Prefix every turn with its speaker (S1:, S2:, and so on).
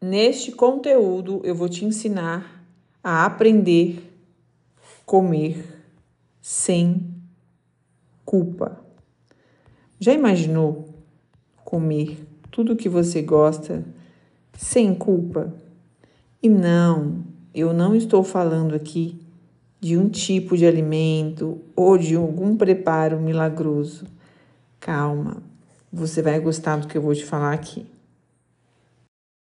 S1: Neste conteúdo, eu vou te ensinar a aprender comer sem culpa. Já imaginou comer tudo que você gosta sem culpa? E não, eu não estou falando aqui de um tipo de alimento ou de algum preparo milagroso. Calma, você vai gostar do que eu vou te falar aqui.